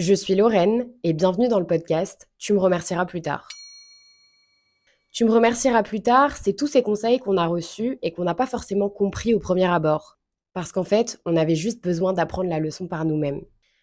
Je suis Lorraine et bienvenue dans le podcast Tu me remercieras plus tard. Tu me remercieras plus tard, c'est tous ces conseils qu'on a reçus et qu'on n'a pas forcément compris au premier abord. Parce qu'en fait, on avait juste besoin d'apprendre la leçon par nous-mêmes.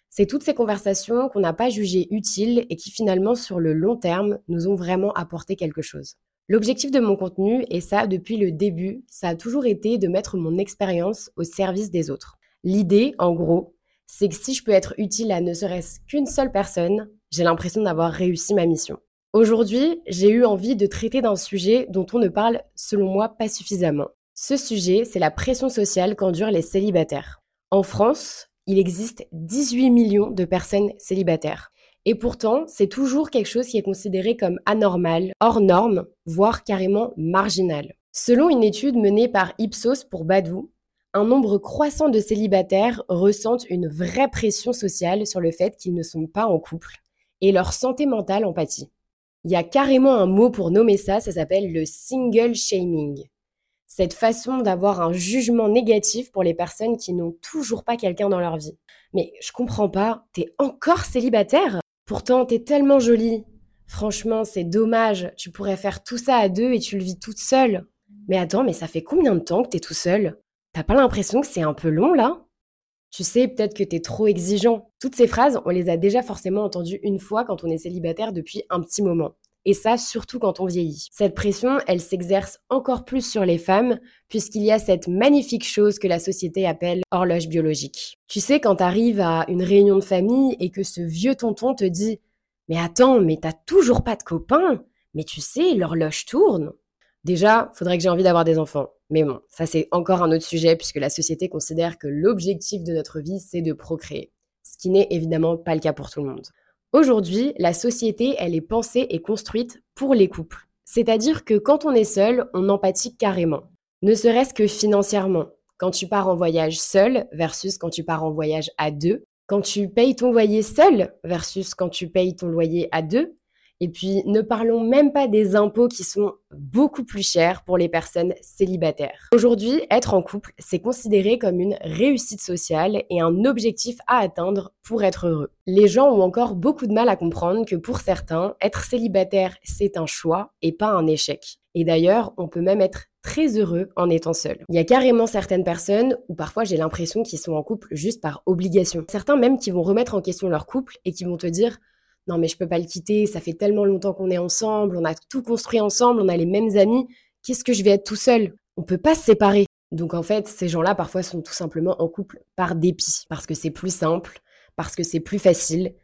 C'est toutes ces conversations qu'on n'a pas jugées utiles et qui finalement, sur le long terme, nous ont vraiment apporté quelque chose. L'objectif de mon contenu, et ça depuis le début, ça a toujours été de mettre mon expérience au service des autres. L'idée, en gros, c'est que si je peux être utile à ne serait-ce qu'une seule personne, j'ai l'impression d'avoir réussi ma mission. Aujourd'hui, j'ai eu envie de traiter d'un sujet dont on ne parle, selon moi, pas suffisamment. Ce sujet, c'est la pression sociale qu'endurent les célibataires. En France, il existe 18 millions de personnes célibataires. Et pourtant, c'est toujours quelque chose qui est considéré comme anormal, hors norme, voire carrément marginal. Selon une étude menée par Ipsos pour Badou, un nombre croissant de célibataires ressentent une vraie pression sociale sur le fait qu'ils ne sont pas en couple et leur santé mentale en pâtit. Il y a carrément un mot pour nommer ça, ça s'appelle le single shaming. Cette façon d'avoir un jugement négatif pour les personnes qui n'ont toujours pas quelqu'un dans leur vie. Mais je comprends pas, t'es encore célibataire? Pourtant, t'es tellement jolie. Franchement, c'est dommage, tu pourrais faire tout ça à deux et tu le vis toute seule. Mais attends, mais ça fait combien de temps que t'es tout seul T'as pas l'impression que c'est un peu long là? Tu sais, peut-être que t'es trop exigeant. Toutes ces phrases, on les a déjà forcément entendues une fois quand on est célibataire depuis un petit moment. Et ça, surtout quand on vieillit. Cette pression, elle s'exerce encore plus sur les femmes, puisqu'il y a cette magnifique chose que la société appelle horloge biologique. Tu sais, quand t'arrives à une réunion de famille et que ce vieux tonton te dit Mais attends, mais t'as toujours pas de copain Mais tu sais, l'horloge tourne. Déjà, faudrait que j'ai envie d'avoir des enfants. Mais bon, ça c'est encore un autre sujet puisque la société considère que l'objectif de notre vie, c'est de procréer. Ce qui n'est évidemment pas le cas pour tout le monde. Aujourd'hui, la société, elle est pensée et construite pour les couples. C'est-à-dire que quand on est seul, on empathie carrément. Ne serait-ce que financièrement. Quand tu pars en voyage seul versus quand tu pars en voyage à deux. Quand tu payes ton loyer seul versus quand tu payes ton loyer à deux. Et puis, ne parlons même pas des impôts qui sont beaucoup plus chers pour les personnes célibataires. Aujourd'hui, être en couple, c'est considéré comme une réussite sociale et un objectif à atteindre pour être heureux. Les gens ont encore beaucoup de mal à comprendre que pour certains, être célibataire, c'est un choix et pas un échec. Et d'ailleurs, on peut même être très heureux en étant seul. Il y a carrément certaines personnes où parfois j'ai l'impression qu'ils sont en couple juste par obligation. Certains même qui vont remettre en question leur couple et qui vont te dire non mais je peux pas le quitter, ça fait tellement longtemps qu'on est ensemble, on a tout construit ensemble, on a les mêmes amis, qu'est-ce que je vais être tout seul? On peut pas se séparer. Donc en fait, ces gens-là parfois sont tout simplement en couple par dépit, parce que c'est plus simple, parce que c'est plus facile,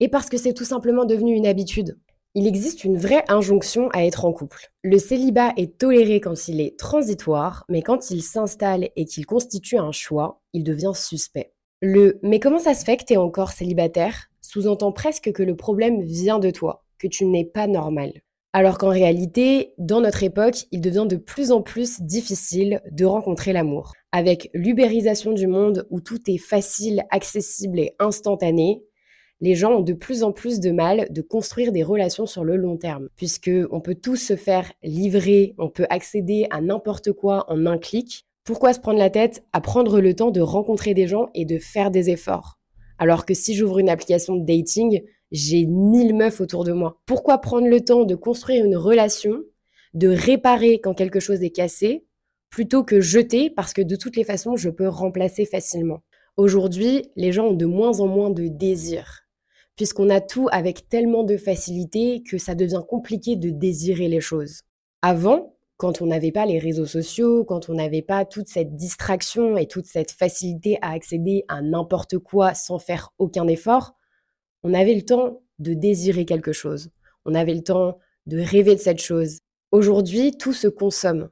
et parce que c'est tout simplement devenu une habitude. Il existe une vraie injonction à être en couple. Le célibat est toléré quand il est transitoire, mais quand il s'installe et qu'il constitue un choix, il devient suspect. Le mais comment ça se fait que tu es encore célibataire? Sous-entend presque que le problème vient de toi, que tu n'es pas normal. Alors qu'en réalité, dans notre époque, il devient de plus en plus difficile de rencontrer l'amour. Avec l'ubérisation du monde où tout est facile, accessible et instantané, les gens ont de plus en plus de mal de construire des relations sur le long terme, puisque on peut tous se faire livrer, on peut accéder à n'importe quoi en un clic. Pourquoi se prendre la tête à prendre le temps de rencontrer des gens et de faire des efforts? Alors que si j'ouvre une application de dating, j'ai mille meufs autour de moi. Pourquoi prendre le temps de construire une relation, de réparer quand quelque chose est cassé, plutôt que jeter parce que de toutes les façons, je peux remplacer facilement? Aujourd'hui, les gens ont de moins en moins de désir, puisqu'on a tout avec tellement de facilité que ça devient compliqué de désirer les choses. Avant, quand on n'avait pas les réseaux sociaux, quand on n'avait pas toute cette distraction et toute cette facilité à accéder à n'importe quoi sans faire aucun effort, on avait le temps de désirer quelque chose. On avait le temps de rêver de cette chose. Aujourd'hui, tout se consomme,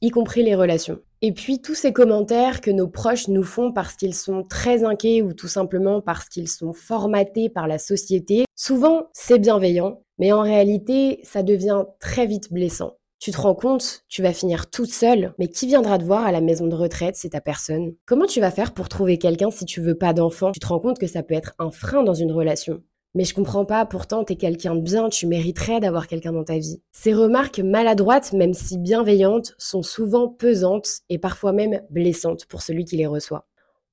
y compris les relations. Et puis tous ces commentaires que nos proches nous font parce qu'ils sont très inquiets ou tout simplement parce qu'ils sont formatés par la société, souvent c'est bienveillant, mais en réalité ça devient très vite blessant. Tu te rends compte, tu vas finir toute seule, mais qui viendra te voir à la maison de retraite C'est ta personne. Comment tu vas faire pour trouver quelqu'un si tu veux pas d'enfant? Tu te rends compte que ça peut être un frein dans une relation. Mais je comprends pas, pourtant t'es quelqu'un de bien, tu mériterais d'avoir quelqu'un dans ta vie. Ces remarques maladroites, même si bienveillantes, sont souvent pesantes et parfois même blessantes pour celui qui les reçoit.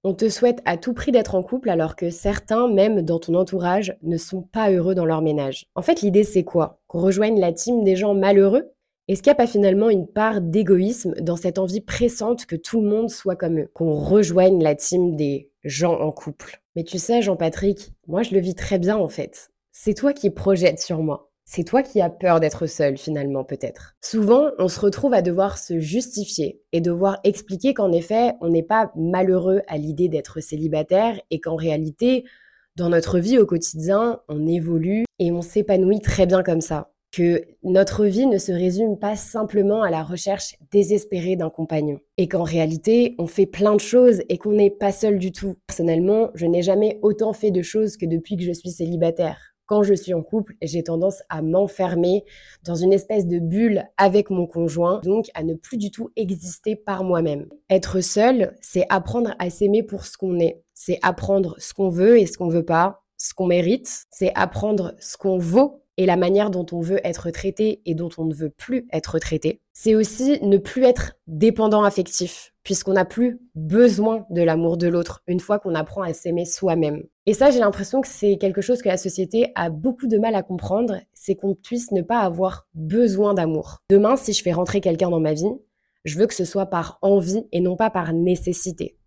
On te souhaite à tout prix d'être en couple alors que certains, même dans ton entourage, ne sont pas heureux dans leur ménage. En fait, l'idée c'est quoi? Qu'on rejoigne la team des gens malheureux? Est-ce qu'il n'y a pas finalement une part d'égoïsme dans cette envie pressante que tout le monde soit comme eux Qu'on rejoigne la team des gens en couple? Mais tu sais, Jean-Patrick, moi je le vis très bien en fait. C'est toi qui projettes sur moi c'est toi qui as peur d'être seul finalement peut-être. Souvent, on se retrouve à devoir se justifier et devoir expliquer qu'en effet, on n'est pas malheureux à l'idée d'être célibataire et qu'en réalité, dans notre vie au quotidien, on évolue et on s'épanouit très bien comme ça. Que notre vie ne se résume pas simplement à la recherche désespérée d'un compagnon. Et qu'en réalité, on fait plein de choses et qu'on n'est pas seul du tout. Personnellement, je n'ai jamais autant fait de choses que depuis que je suis célibataire quand je suis en couple, j'ai tendance à m'enfermer dans une espèce de bulle avec mon conjoint, donc à ne plus du tout exister par moi-même. Être seul, c'est apprendre à s'aimer pour ce qu'on est. C'est apprendre ce qu'on veut et ce qu'on veut pas, ce qu'on mérite. C'est apprendre ce qu'on vaut et la manière dont on veut être traité et dont on ne veut plus être traité. C'est aussi ne plus être dépendant affectif, puisqu'on n'a plus besoin de l'amour de l'autre une fois qu'on apprend à s'aimer soi-même. Et ça, j'ai l'impression que c'est quelque chose que la société a beaucoup de mal à comprendre, c'est qu'on puisse ne pas avoir besoin d'amour. Demain, si je fais rentrer quelqu'un dans ma vie, je veux que ce soit par envie et non pas par nécessité.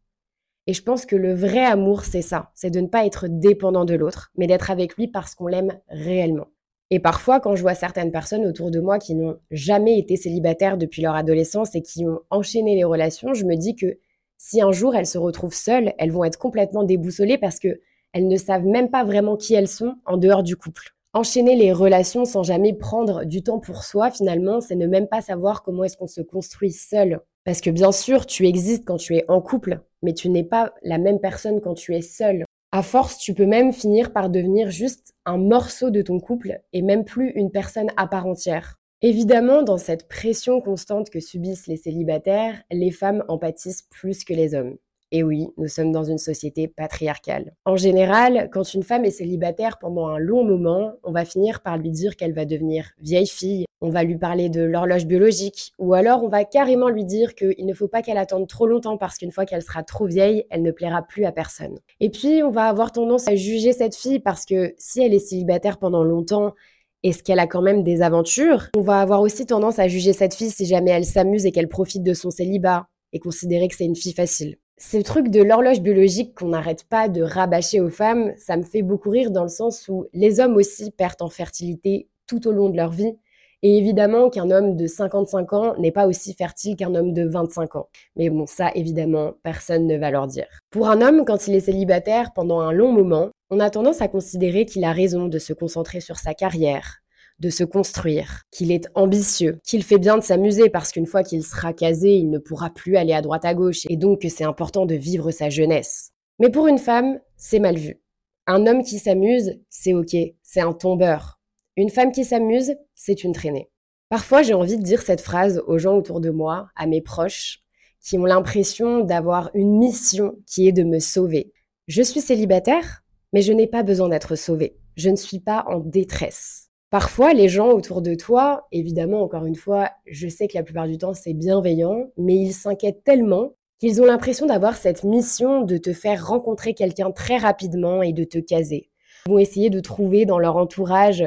Et je pense que le vrai amour, c'est ça, c'est de ne pas être dépendant de l'autre, mais d'être avec lui parce qu'on l'aime réellement. Et parfois, quand je vois certaines personnes autour de moi qui n'ont jamais été célibataires depuis leur adolescence et qui ont enchaîné les relations, je me dis que si un jour elles se retrouvent seules, elles vont être complètement déboussolées parce que elles ne savent même pas vraiment qui elles sont en dehors du couple. Enchaîner les relations sans jamais prendre du temps pour soi, finalement, c'est ne même pas savoir comment est-ce qu'on se construit seul. Parce que bien sûr, tu existes quand tu es en couple, mais tu n'es pas la même personne quand tu es seul. À force, tu peux même finir par devenir juste un morceau de ton couple et même plus une personne à part entière. Évidemment, dans cette pression constante que subissent les célibataires, les femmes en pâtissent plus que les hommes. Et oui, nous sommes dans une société patriarcale. En général, quand une femme est célibataire pendant un long moment, on va finir par lui dire qu'elle va devenir vieille fille, on va lui parler de l'horloge biologique, ou alors on va carrément lui dire qu'il ne faut pas qu'elle attende trop longtemps parce qu'une fois qu'elle sera trop vieille, elle ne plaira plus à personne. Et puis, on va avoir tendance à juger cette fille parce que si elle est célibataire pendant longtemps, est-ce qu'elle a quand même des aventures? On va avoir aussi tendance à juger cette fille si jamais elle s'amuse et qu'elle profite de son célibat et considérer que c'est une fille facile. Ce truc de l'horloge biologique qu'on n'arrête pas de rabâcher aux femmes, ça me fait beaucoup rire dans le sens où les hommes aussi perdent en fertilité tout au long de leur vie. Et évidemment qu'un homme de 55 ans n'est pas aussi fertile qu'un homme de 25 ans. Mais bon, ça, évidemment, personne ne va leur dire. Pour un homme, quand il est célibataire pendant un long moment, on a tendance à considérer qu'il a raison de se concentrer sur sa carrière, de se construire, qu'il est ambitieux, qu'il fait bien de s'amuser parce qu'une fois qu'il sera casé, il ne pourra plus aller à droite à gauche et donc que c'est important de vivre sa jeunesse. Mais pour une femme, c'est mal vu. Un homme qui s'amuse, c'est ok, c'est un tombeur. Une femme qui s'amuse, c'est une traînée. Parfois, j'ai envie de dire cette phrase aux gens autour de moi, à mes proches, qui ont l'impression d'avoir une mission qui est de me sauver. Je suis célibataire, mais je n'ai pas besoin d'être sauvée. Je ne suis pas en détresse. Parfois, les gens autour de toi, évidemment, encore une fois, je sais que la plupart du temps, c'est bienveillant, mais ils s'inquiètent tellement qu'ils ont l'impression d'avoir cette mission de te faire rencontrer quelqu'un très rapidement et de te caser. Ils vont essayer de trouver dans leur entourage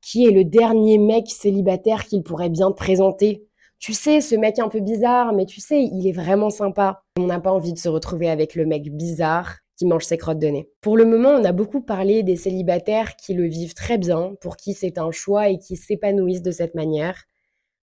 qui est le dernier mec célibataire qu'ils pourraient bien te présenter. Tu sais, ce mec un peu bizarre, mais tu sais, il est vraiment sympa. On n'a pas envie de se retrouver avec le mec bizarre qui mange ses crottes de nez. Pour le moment, on a beaucoup parlé des célibataires qui le vivent très bien, pour qui c'est un choix et qui s'épanouissent de cette manière.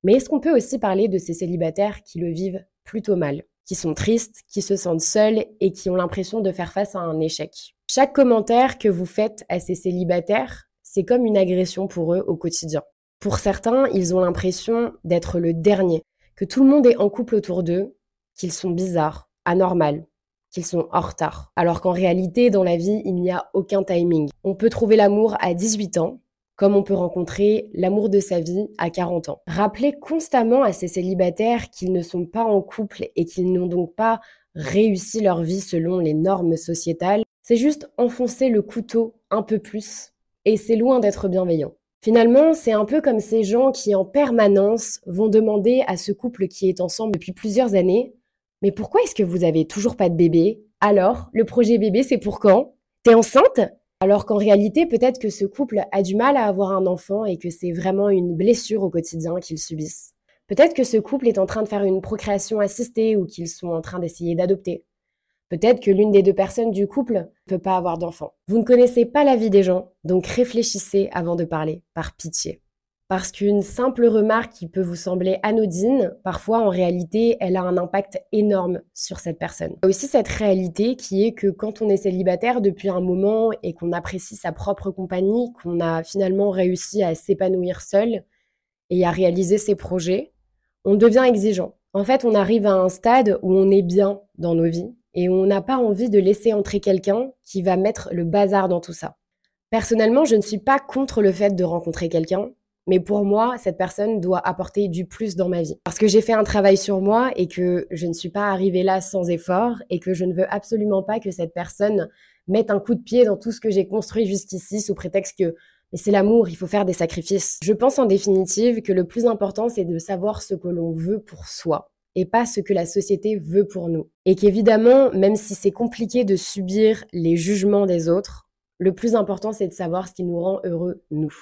Mais est-ce qu'on peut aussi parler de ces célibataires qui le vivent plutôt mal, qui sont tristes, qui se sentent seuls et qui ont l'impression de faire face à un échec? Chaque commentaire que vous faites à ces célibataires, c'est comme une agression pour eux au quotidien. Pour certains, ils ont l'impression d'être le dernier, que tout le monde est en couple autour d'eux, qu'ils sont bizarres, anormaux, qu'ils sont en retard. Alors qu'en réalité, dans la vie, il n'y a aucun timing. On peut trouver l'amour à 18 ans, comme on peut rencontrer l'amour de sa vie à 40 ans. Rappelez constamment à ces célibataires qu'ils ne sont pas en couple et qu'ils n'ont donc pas réussi leur vie selon les normes sociétales, c'est juste enfoncer le couteau un peu plus et c'est loin d'être bienveillant. Finalement, c'est un peu comme ces gens qui en permanence vont demander à ce couple qui est ensemble depuis plusieurs années mais pourquoi est-ce que vous avez toujours pas de bébé? Alors, le projet bébé, c'est pour quand? T'es enceinte? Alors qu'en réalité, peut-être que ce couple a du mal à avoir un enfant et que c'est vraiment une blessure au quotidien qu'ils subissent. Peut-être que ce couple est en train de faire une procréation assistée ou qu'ils sont en train d'essayer d'adopter. Peut-être que l'une des deux personnes du couple ne peut pas avoir d'enfant. Vous ne connaissez pas la vie des gens, donc réfléchissez avant de parler, par pitié. Parce qu'une simple remarque qui peut vous sembler anodine, parfois en réalité, elle a un impact énorme sur cette personne. Il y a aussi cette réalité qui est que quand on est célibataire depuis un moment et qu'on apprécie sa propre compagnie, qu'on a finalement réussi à s'épanouir seul et à réaliser ses projets, on devient exigeant. En fait, on arrive à un stade où on est bien dans nos vies et on n'a pas envie de laisser entrer quelqu'un qui va mettre le bazar dans tout ça. Personnellement, je ne suis pas contre le fait de rencontrer quelqu'un, mais pour moi, cette personne doit apporter du plus dans ma vie. Parce que j'ai fait un travail sur moi et que je ne suis pas arrivée là sans effort et que je ne veux absolument pas que cette personne mette un coup de pied dans tout ce que j'ai construit jusqu'ici sous prétexte que mais c'est l'amour, il faut faire des sacrifices. Je pense en définitive que le plus important, c'est de savoir ce que l'on veut pour soi et pas ce que la société veut pour nous. Et qu'évidemment, même si c'est compliqué de subir les jugements des autres, le plus important, c'est de savoir ce qui nous rend heureux, nous.